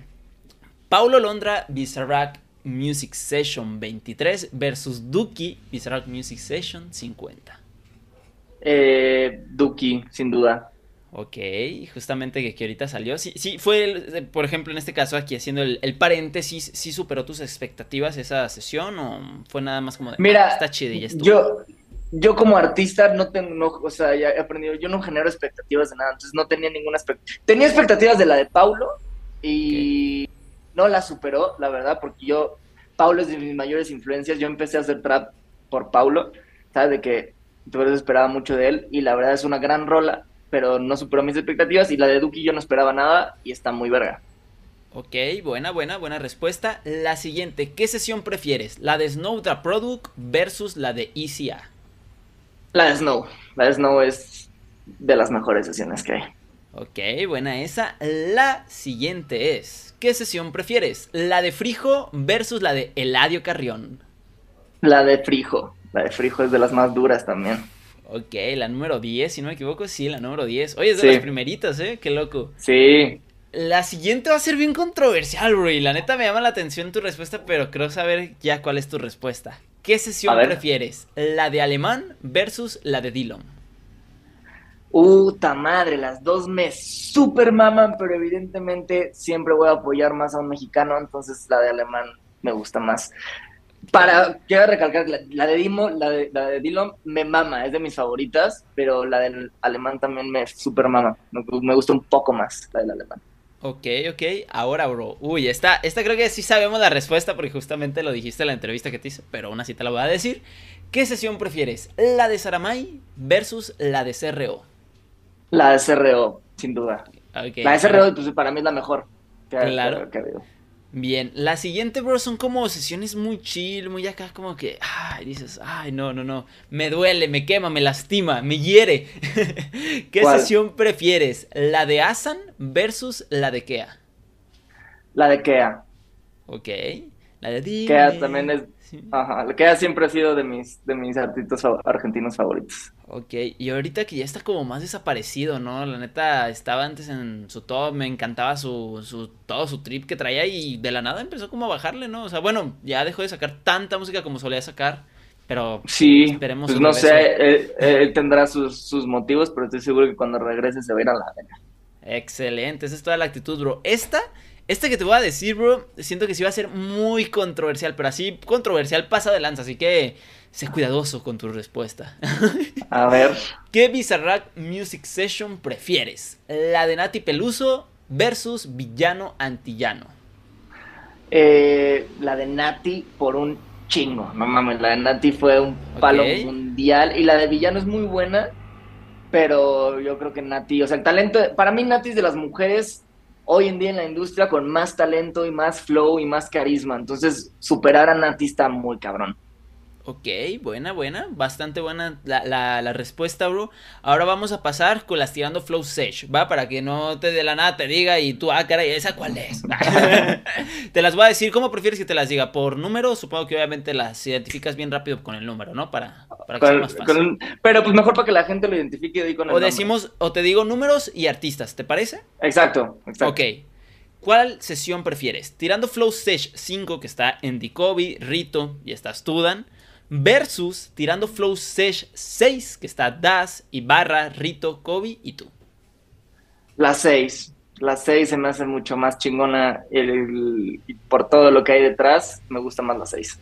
Paulo Londra Bizarrap Music Session 23 versus Duki Bizarrap Music Session 50. Eh, Duki, sin duda. Ok, justamente que, que ahorita salió. Sí, sí, fue, por ejemplo, en este caso aquí haciendo el, paréntesis, ¿sí superó tus expectativas esa sesión o fue nada más como de, Mira, ah, está chido y Yo, yo como artista no tengo, o sea, ya he aprendido, yo no genero expectativas de nada, entonces no tenía ninguna expectativa. Tenía expectativas de la de Paulo y no la superó, la verdad, porque yo, Paulo es de mis mayores influencias, yo empecé a hacer trap por Paulo, ¿sabes? De que eso esperaba mucho de él y la verdad es una gran rola pero no superó mis expectativas. Y la de Duki yo no esperaba nada y está muy verga. Ok, buena, buena, buena respuesta. La siguiente, ¿qué sesión prefieres? ¿La de Snow the Product versus la de ECA? La de Snow. La de Snow es de las mejores sesiones que hay. Ok, buena esa. La siguiente es, ¿qué sesión prefieres? ¿La de Frijo versus la de Eladio Carrión? La de Frijo. La de Frijo es de las más duras también. Ok, la número 10, si no me equivoco, sí, la número 10. Oye, es de las primeritas, ¿eh? Qué loco. Sí. La siguiente va a ser bien controversial, bro. Y la neta me llama la atención tu respuesta, pero creo saber ya cuál es tu respuesta. ¿Qué sesión prefieres? ¿La de alemán versus la de Dillon? Puta madre, las dos me super maman, pero evidentemente siempre voy a apoyar más a un mexicano, entonces la de alemán me gusta más. Para, quiero recalcar, la, de Dimo, la de, la de Dillon me mama, es de mis favoritas, pero la del alemán también me super mama, me, me gusta un poco más la del alemán. Ok, ok, ahora bro, uy, esta, esta creo que sí sabemos la respuesta porque justamente lo dijiste en la entrevista que te hice, pero aún así te la voy a decir. ¿Qué sesión prefieres? ¿La de Saramay versus la de CRO? La de CRO, sin duda. la de CRO, pues, para mí es la mejor claro. Bien, la siguiente, bro, son como sesiones muy chill, muy acá, como que, ay, dices, ay, no, no, no, me duele, me quema, me lastima, me hiere. ¿Qué sesión prefieres? ¿La de Asan versus la de Kea? La de Kea. Ok. La de. Kea también es Ajá, que Kea siempre ha sido de mis, de mis artistas argentinos favoritos. Ok, y ahorita que ya está como más desaparecido, ¿no? La neta estaba antes en su top, me encantaba su, su, todo su trip que traía y de la nada empezó como a bajarle, ¿no? O sea, bueno, ya dejó de sacar tanta música como solía sacar, pero sí, esperemos. Pues no sé, él, tendrá sus, sus, motivos, pero estoy seguro que cuando regrese se va a ir a la vena. Excelente, esa es toda la actitud, bro. Esta este que te voy a decir, bro, siento que sí va a ser muy controversial, pero así controversial pasa de lanza, así que sé cuidadoso con tu respuesta. A ver. ¿Qué Bizarrack Music Session prefieres? ¿La de Nati Peluso versus Villano Antillano? Eh, la de Nati por un chingo, no mames, la de Nati fue un palo mundial y la de Villano es muy buena, pero yo creo que Nati, o sea, el talento, para mí Nati es de las mujeres hoy en día en la industria con más talento y más flow y más carisma. Entonces, superar a Nati está muy cabrón. Ok, buena, buena, bastante buena la, la, respuesta, bro. Ahora vamos a pasar con las tirando flow sesh, ¿va? Para que no te de la nada te diga y tú, ah, caray, ¿esa cuál es? te las voy a decir, ¿cómo prefieres que te las diga? ¿Por número? Supongo que obviamente las identificas bien rápido con el número, ¿no? Para, para que sea más fácil. pero pues mejor para que la gente lo identifique con el O decimos, o te digo números y artistas, ¿te parece? Exacto, exacto. Ok. ¿Cuál sesión prefieres? Tirando Flow Sesh 5, que está en Dikobi, Rito y está Studan versus tirando Flow Sesh 6, que está Das, Ibarra, Rito, Kobe y tú. La 6. La 6 se me hace mucho más chingona por todo lo que hay detrás, me gusta más la 6.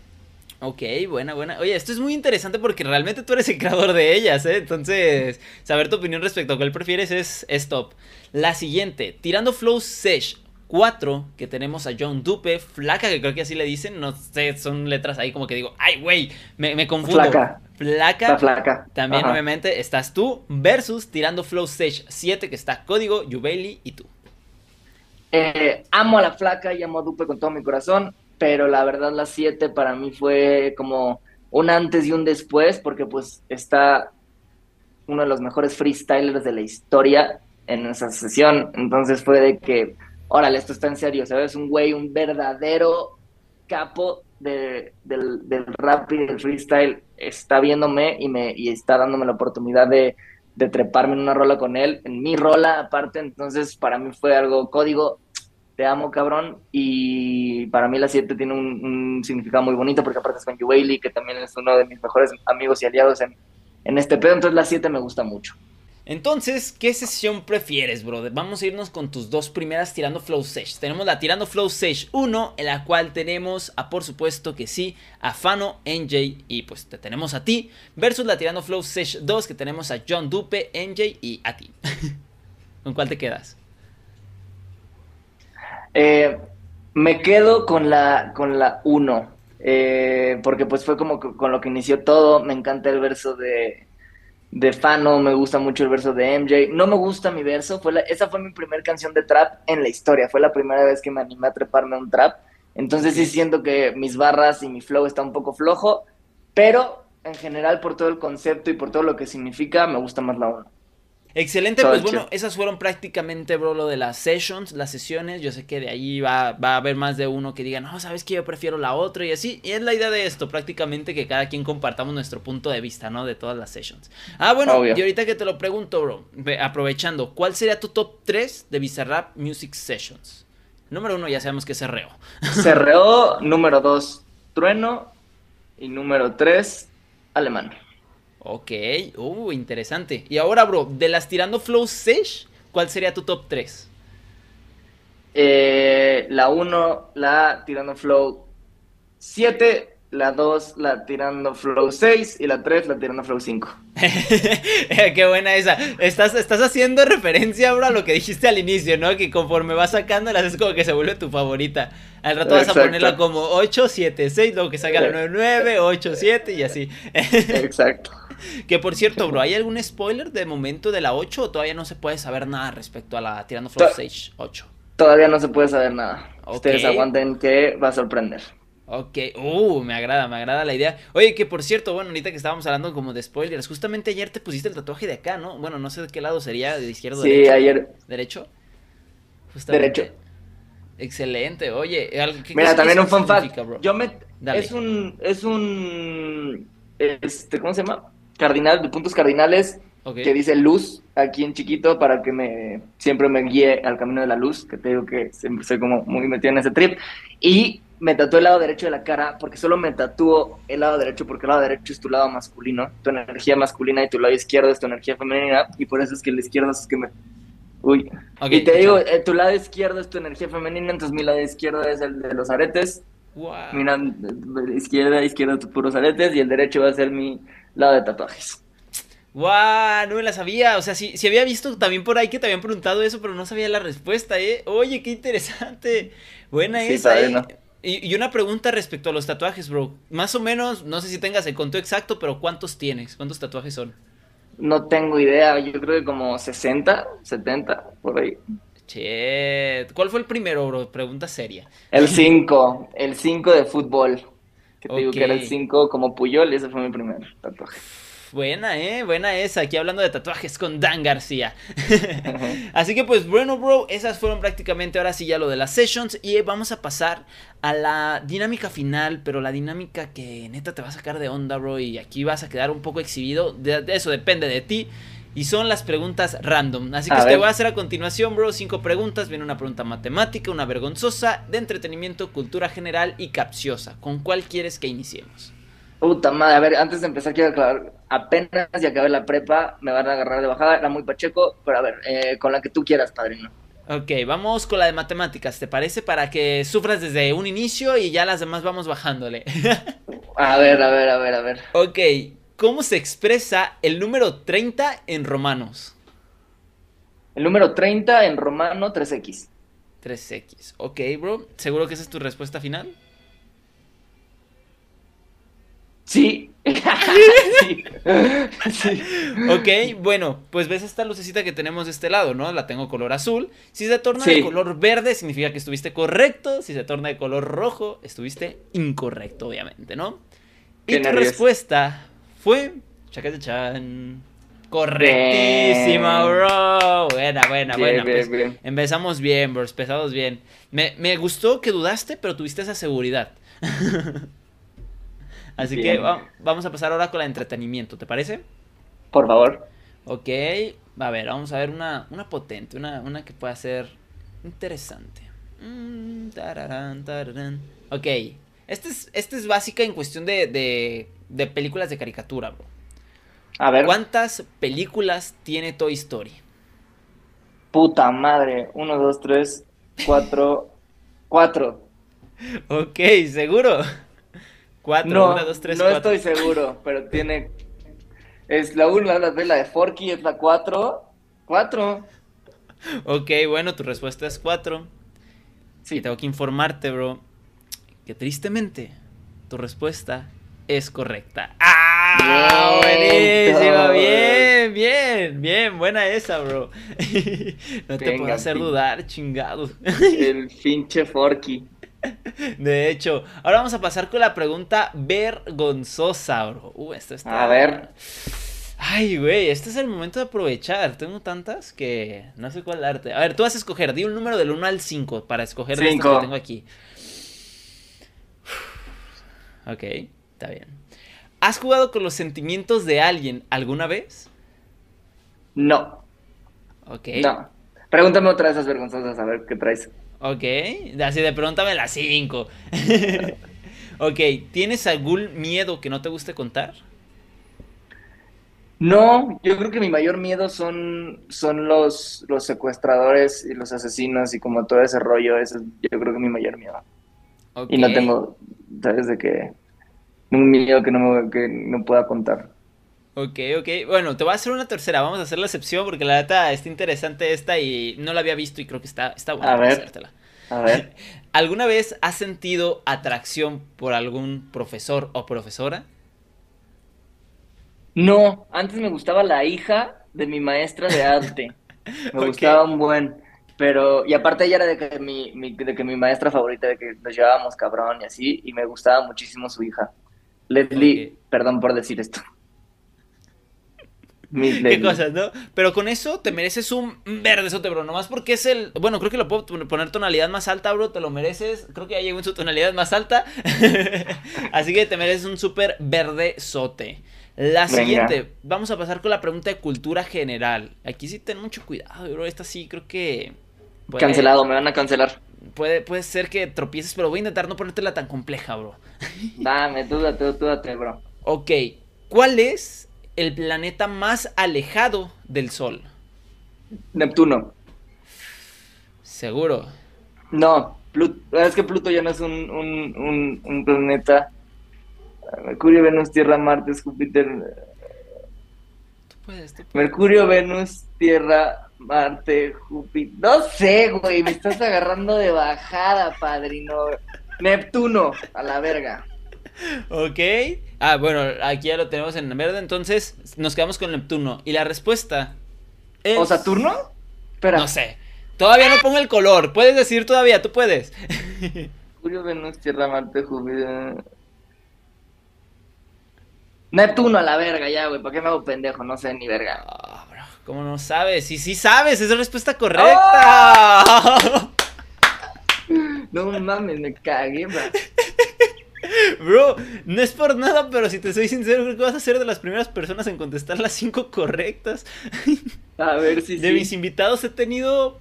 Ok, buena, buena. Oye, esto es muy interesante porque realmente tú eres el creador de ellas, ¿eh? Entonces, saber tu opinión respecto a cuál prefieres es, es top. La siguiente, tirando Flow Sesh 4, que tenemos a John Dupe, flaca, que creo que así le dicen, no sé, son letras ahí como que digo, ay, güey, me, me, confundo. Flaca. Flaca. flaca. También, obviamente, estás tú, versus tirando Flow Stage 7, que está Código, Jubeli y tú. Eh, amo a la flaca y amo a Dupe con todo mi corazón, pero la verdad la 7 para mí fue como un antes y un después, porque pues está uno de los mejores freestylers de la historia en esa sesión, entonces fue de que órale, esto está en serio, ¿sabes? Un güey, un verdadero capo del, rap y del freestyle está viéndome y me y está dándome la oportunidad de, treparme en una rola con él, en mi rola aparte, entonces para mí fue algo código, te amo cabrón, y para mí la 7 tiene un, significado muy bonito porque aparte es con Yuweli, que también es uno de mis mejores amigos y aliados en, en este pedo, entonces la 7 me gusta mucho. Entonces, ¿qué sesión prefieres, brother? Vamos a irnos con tus dos primeras tirando Flow Sage. Tenemos la tirando Flow Sage 1, en la cual tenemos a, por supuesto que sí, a Fano, NJ y pues te tenemos a ti. Versus la tirando Flow Sage 2, que tenemos a John Dupe, NJ y a ti. ¿Con cuál te quedas? Eh, me quedo con la, con la 1. Eh, porque pues fue como con lo que inició todo. Me encanta el verso de de Fano, me gusta mucho el verso de MJ. No me gusta mi verso, fue esa fue mi primera canción de trap en la historia, fue la primera vez que me animé a treparme a un trap. Entonces sí siento que mis barras y mi flow está un poco flojo, pero en general por todo el concepto y por todo lo que significa, me gusta más la 1. Excelente, pues bueno, esas fueron prácticamente, bro, lo de las sessions, las sesiones. Yo sé que de ahí va, va a haber más de uno que diga, no, sabes que yo prefiero la otra y así. Y es la idea de esto, prácticamente que cada quien compartamos nuestro punto de vista, ¿no? De todas las sessions. Ah, bueno, y ahorita que te lo pregunto, bro, aprovechando, ¿cuál sería tu top 3 de Bizarrap Music Sessions? Número uno, ya sabemos que es Cerreo. Cerreo, número dos, Trueno. Y número tres, Alemán. Ok, uh, interesante. Y ahora, bro, de las tirando flow Sesh, ¿cuál sería tu top 3? Eh, la 1, la tirando flow 7, la 2, la tirando flow 6 y la 3, la tirando flow 5. Qué buena esa. Estás, estás haciendo referencia, bro, a lo que dijiste al inicio, ¿no? Que conforme vas sacando, la haces como que se vuelve tu favorita. Al rato vas a ponerla como 8, 7, 6, luego que salga la 9, 9, 8, 7 y así. Exacto. Que por cierto, bro, ¿hay algún spoiler de momento de la 8 o todavía no se puede saber nada respecto a la Tirando Flow Stage 8? Todavía no se puede saber nada. Ustedes aguanten que va a sorprender. Ok, uh, me agrada, me agrada la idea. Oye, que por cierto, bueno, ahorita que estábamos hablando como de spoilers, justamente ayer te pusiste el tatuaje de acá, ¿no? Bueno, no sé de qué lado sería, de izquierda o derecho. Sí, ayer. ¿Derecho? Derecho. Excelente, oye. ¿qué, Mira, también un fact. Yo me. Es un. Es un. Este, ¿Cómo se llama? Cardinal, de puntos cardinales, que dice luz aquí en chiquito para que me siempre me guíe al camino de la luz, que te digo que siempre soy como muy metido en ese trip. Y me tatué el lado derecho de la cara porque solo me tatúo el lado derecho porque el lado derecho es tu lado masculino, tu energía masculina y tu lado izquierdo es tu energía femenina y por eso es que el izquierdo es que me... Uy. y te digo, eh, tu lado izquierdo es tu energía femenina, entonces mi lado izquierdo es el de los aretes. Wow. Mira, izquierda, izquierda, tus puros aretes y el derecho va a ser mi lado de tatuajes. ¡Guau! No me la sabía. O sea, si sí, había visto también por ahí que te habían preguntado eso, pero no sabía la respuesta, ¿eh? Oye, qué interesante. Buena esa, ¿eh? Y, una pregunta respecto a los tatuajes, bro. Más o menos, no sé si tengas el conto exacto, pero ¿cuántos tienes? ¿Cuántos tatuajes son? No tengo idea. Yo creo que como 60, 70, por ahí. Che, ¿cuál fue el primero, bro? Pregunta seria. El 5, el 5 de fútbol. Que te digo que era el 5 como Puyol y ese fue mi primer tatuaje. Buena, eh, buena esa. Aquí hablando de tatuajes con Dan García. Así que pues bueno, bro, esas fueron prácticamente ahora sí ya lo de las sessions. Y vamos a pasar a la dinámica final, pero la dinámica que neta te va a sacar de onda, bro. Y aquí vas a quedar un poco exhibido. de eso depende de ti. Y son las preguntas random. Así que te voy a hacer a continuación, bro. Cinco preguntas. Viene una pregunta matemática, una vergonzosa, de entretenimiento, cultura general y capciosa. ¿Con cuál quieres que iniciemos? Puta madre, a ver, antes de empezar quiero aclarar, apenas ya acabé la prepa, me van a agarrar de bajada, era muy pacheco, pero a ver, eh, con la que tú quieras, padrino. Ok, vamos con la de matemáticas, ¿te parece? Para que sufras desde un inicio y ya las demás vamos bajándole. a ver, a ver, a ver, a ver. Ok, ¿Cómo se expresa el número 30 en romanos? El número 30 en romano 3x. 3x. Ok, bro. ¿Seguro que esa es tu respuesta final? Sí. sí. Ok, bueno, pues ves esta lucecita que tenemos de este lado, ¿no? La tengo color azul. Si se torna de color verde, significa que estuviste correcto. Si se torna de color rojo, estuviste incorrecto, obviamente, ¿no? Y tu respuesta fue Chacatachan. Correctísima, bro. Buena, buena, buena. Pues, empezamos bien, bro. Empezamos bien. Me, me, gustó que dudaste, pero tuviste esa seguridad. Así que vamos a pasar ahora con el entretenimiento, ¿te parece? Por favor. Ok. A ver, vamos a ver una, una potente, una, una que pueda ser interesante. Mm, ok. Esta es, este es básica en cuestión de de películas de caricatura, bro. A ver. ¿Cuántas películas tiene Toy Story? Puta madre. Uno, dos, tres, cuatro. cuatro. Ok, ¿seguro? Cuatro, no, dos, tres, no estoy seguro, pero tiene. Es la una, la, la de Forky es la cuatro. Cuatro. Ok, bueno, tu respuesta es cuatro. Sí. tengo que informarte, bro, que tristemente tu respuesta es correcta. ¡Ah! Buenísimo, bien, bien, bien, buena esa, bro. no te puedo hacer dudar, chingado. El pinche Forky. De hecho, ahora vamos a pasar con la pregunta vergonzosa, bro. Uh, esto está. A ver. Ay, güey, este es el momento de aprovechar. Tengo tantas que no sé cuál darte. A ver, tú vas a escoger, di un número del 1 al 5 para escoger de estas que tengo aquí. Ok, está bien. ¿Has jugado con los sentimientos de alguien alguna vez? No. Ok. No. Pregúntame otra de esas vergonzosas, a ver qué traes. Ok, así de pregúntame las 5. ok, ¿tienes algún miedo que no te guste contar? No, yo creo que mi mayor miedo son, son los, los secuestradores y los asesinos y como todo ese rollo, ese yo creo que es mi mayor miedo. Y no tengo, ¿sabes de qué? Un miedo que no, me, que no pueda contar. Ok, ok. Bueno, te voy a hacer una tercera. Vamos a hacer la excepción porque la neta está interesante esta y no la había visto y creo que está, está buena a ver, hacértela. A ver. ¿Alguna vez has sentido atracción por algún profesor o profesora? No, antes me gustaba la hija de mi maestra de arte. Me gustaba un buen. Pero, y aparte ella era de que mi, de que mi maestra favorita, de que nos llevábamos cabrón y así, y me gustaba muchísimo su hija. Leslie, perdón por decir esto. Qué cosas, ¿no? Pero con eso te mereces un verdezote, bro. Nomás porque es el. Bueno, creo que lo puedo poner tonalidad más alta, bro. Te lo mereces. Creo que ya llegó en su tonalidad más alta. Así que te mereces un súper verdezote. La siguiente, vamos a pasar con la pregunta de cultura general. Aquí sí ten mucho cuidado, bro. Esta sí creo que. Cancelado, me van a cancelar. Puede, puede ser que tropieces, pero voy a intentar no ponértela tan compleja, bro. Dame, tú date, tú date, bro. Ok, ¿cuál es el planeta más alejado del Sol? Neptuno. ¿Seguro? No, es que Pluto ya no es un, un, un planeta Mercurio, Venus, Tierra, Marte, Júpiter. Tú puedes, tú puedes. Mercurio, Venus, Tierra, Marte, Júpiter. No sé, güey, me estás agarrando de bajada, padrino. Neptuno, a la verga. Ok. Ah, bueno, aquí ya lo tenemos en verde, entonces nos quedamos con Neptuno. Y la respuesta es... ¿O Saturno? Espera. No sé. Todavía no pongo el color. Puedes decir todavía, tú puedes. Mercurio, Venus, Tierra, Marte, Júpiter. Neptuno a la verga ya, güey. ¿Para qué me hago pendejo? No sé ni verga. ¿Cómo no sabes? Sí, sí sabes. Es la respuesta correcta. ¡Oh! no mames, me cagué, bro. Bro, no es por nada, pero si te soy sincero, creo que vas a ser de las primeras personas en contestar las cinco correctas. A ver si De mis invitados he tenido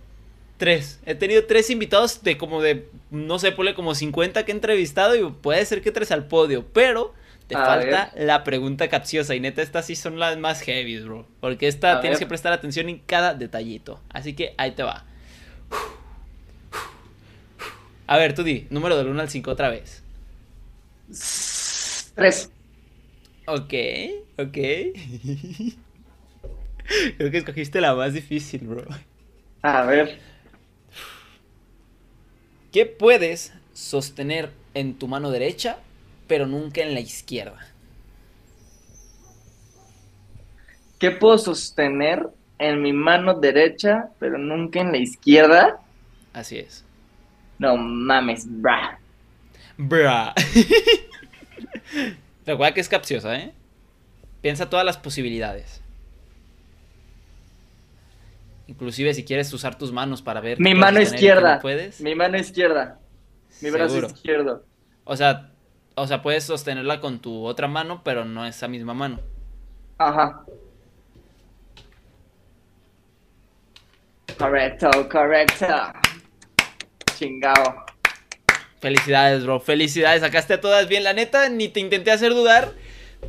tres. He tenido tres invitados de como de, no sé, ponle como 50 que he entrevistado y puede ser que tres al podio, pero te falta la pregunta capciosa. Y neta, estas sí son las más heavy, bro. Porque esta tienes que prestar atención en cada detallito. Así que ahí te va. A ver, tú di, número del 1 al 5 otra vez. 3. Ok, ok. Creo que escogiste la más difícil, bro. A ver. ¿Qué puedes sostener en tu mano derecha pero nunca en la izquierda. ¿Qué puedo sostener en mi mano derecha, pero nunca en la izquierda? Así es. No mames, bra. Bra. Recuerda que es capciosa, ¿eh? Piensa todas las posibilidades. Inclusive si quieres usar tus manos para ver. Mi mano izquierda. ¿Puedes? Mi mano izquierda. Mi brazo izquierdo. O sea, o sea, puedes sostenerla con tu otra mano, pero no esa misma mano. Ajá. Correcto, correcto. Chingado. Felicidades, bro. Felicidades. Sacaste a todas bien. La neta, ni te intenté hacer dudar.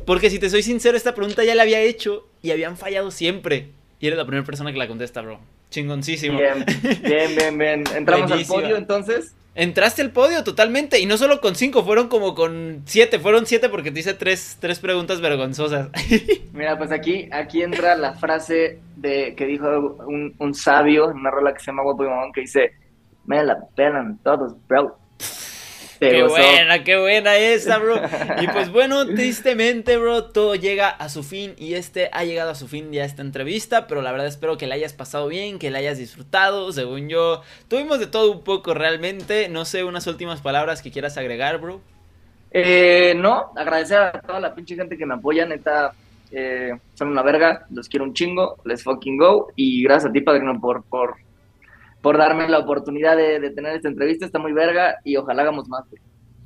Porque si te soy sincero, esta pregunta ya la había hecho y habían fallado siempre. Y eres la primera persona que la contesta, bro. Chingoncísimo. Bien, bien, bien, bien. ¿Entramos al podio entonces? Entraste al podio totalmente. Y no solo con cinco, fueron como con siete. Fueron siete porque te hice tres, tres preguntas vergonzosas. Mira, pues aquí, aquí entra la frase de que dijo un, un sabio en una rola que se llama Guapo y Mamón que dice: Me la pelan todos, bro qué buena, qué buena esa, bro. Y pues bueno, tristemente, bro, todo llega a su fin y este ha llegado a su fin ya esta entrevista, pero la verdad espero que la hayas pasado bien, que la hayas disfrutado, según yo. Tuvimos de todo un poco realmente, no sé, unas últimas palabras que quieras agregar, bro. Eh, no, agradecer a toda la pinche gente que me apoya, neta, Eh, son una verga, los quiero un chingo, let's fucking go. Y gracias a ti, padrino, por, por, por darme la oportunidad de, de tener esta entrevista. Está muy verga y ojalá hagamos más. Güey.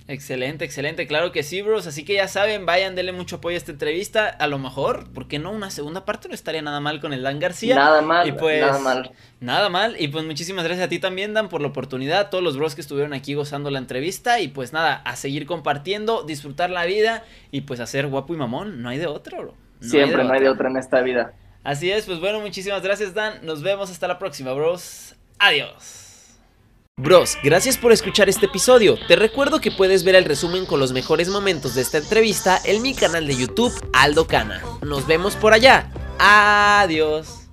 Excelente, excelente, claro que sí, bros. Así que ya saben, vayan, denle mucho apoyo a esta entrevista. A lo mejor, ¿por qué no? Una segunda parte no estaría nada mal con el Dan García. Nada mal, y pues, nada mal. Nada mal. Y pues muchísimas gracias a ti también, Dan, por la oportunidad. Todos los bros que estuvieron aquí gozando la entrevista. Y pues nada, a seguir compartiendo, disfrutar la vida y pues hacer guapo y mamón. No hay de otro, bro. No Siempre, hay no hay de otra en esta vida. Así es, pues bueno, muchísimas gracias, Dan. Nos vemos hasta la próxima, bros. Adiós. Bros, gracias por escuchar este episodio. Te recuerdo que puedes ver el resumen con los mejores momentos de esta entrevista en mi canal de YouTube, Aldo Cana. Nos vemos por allá. Adiós.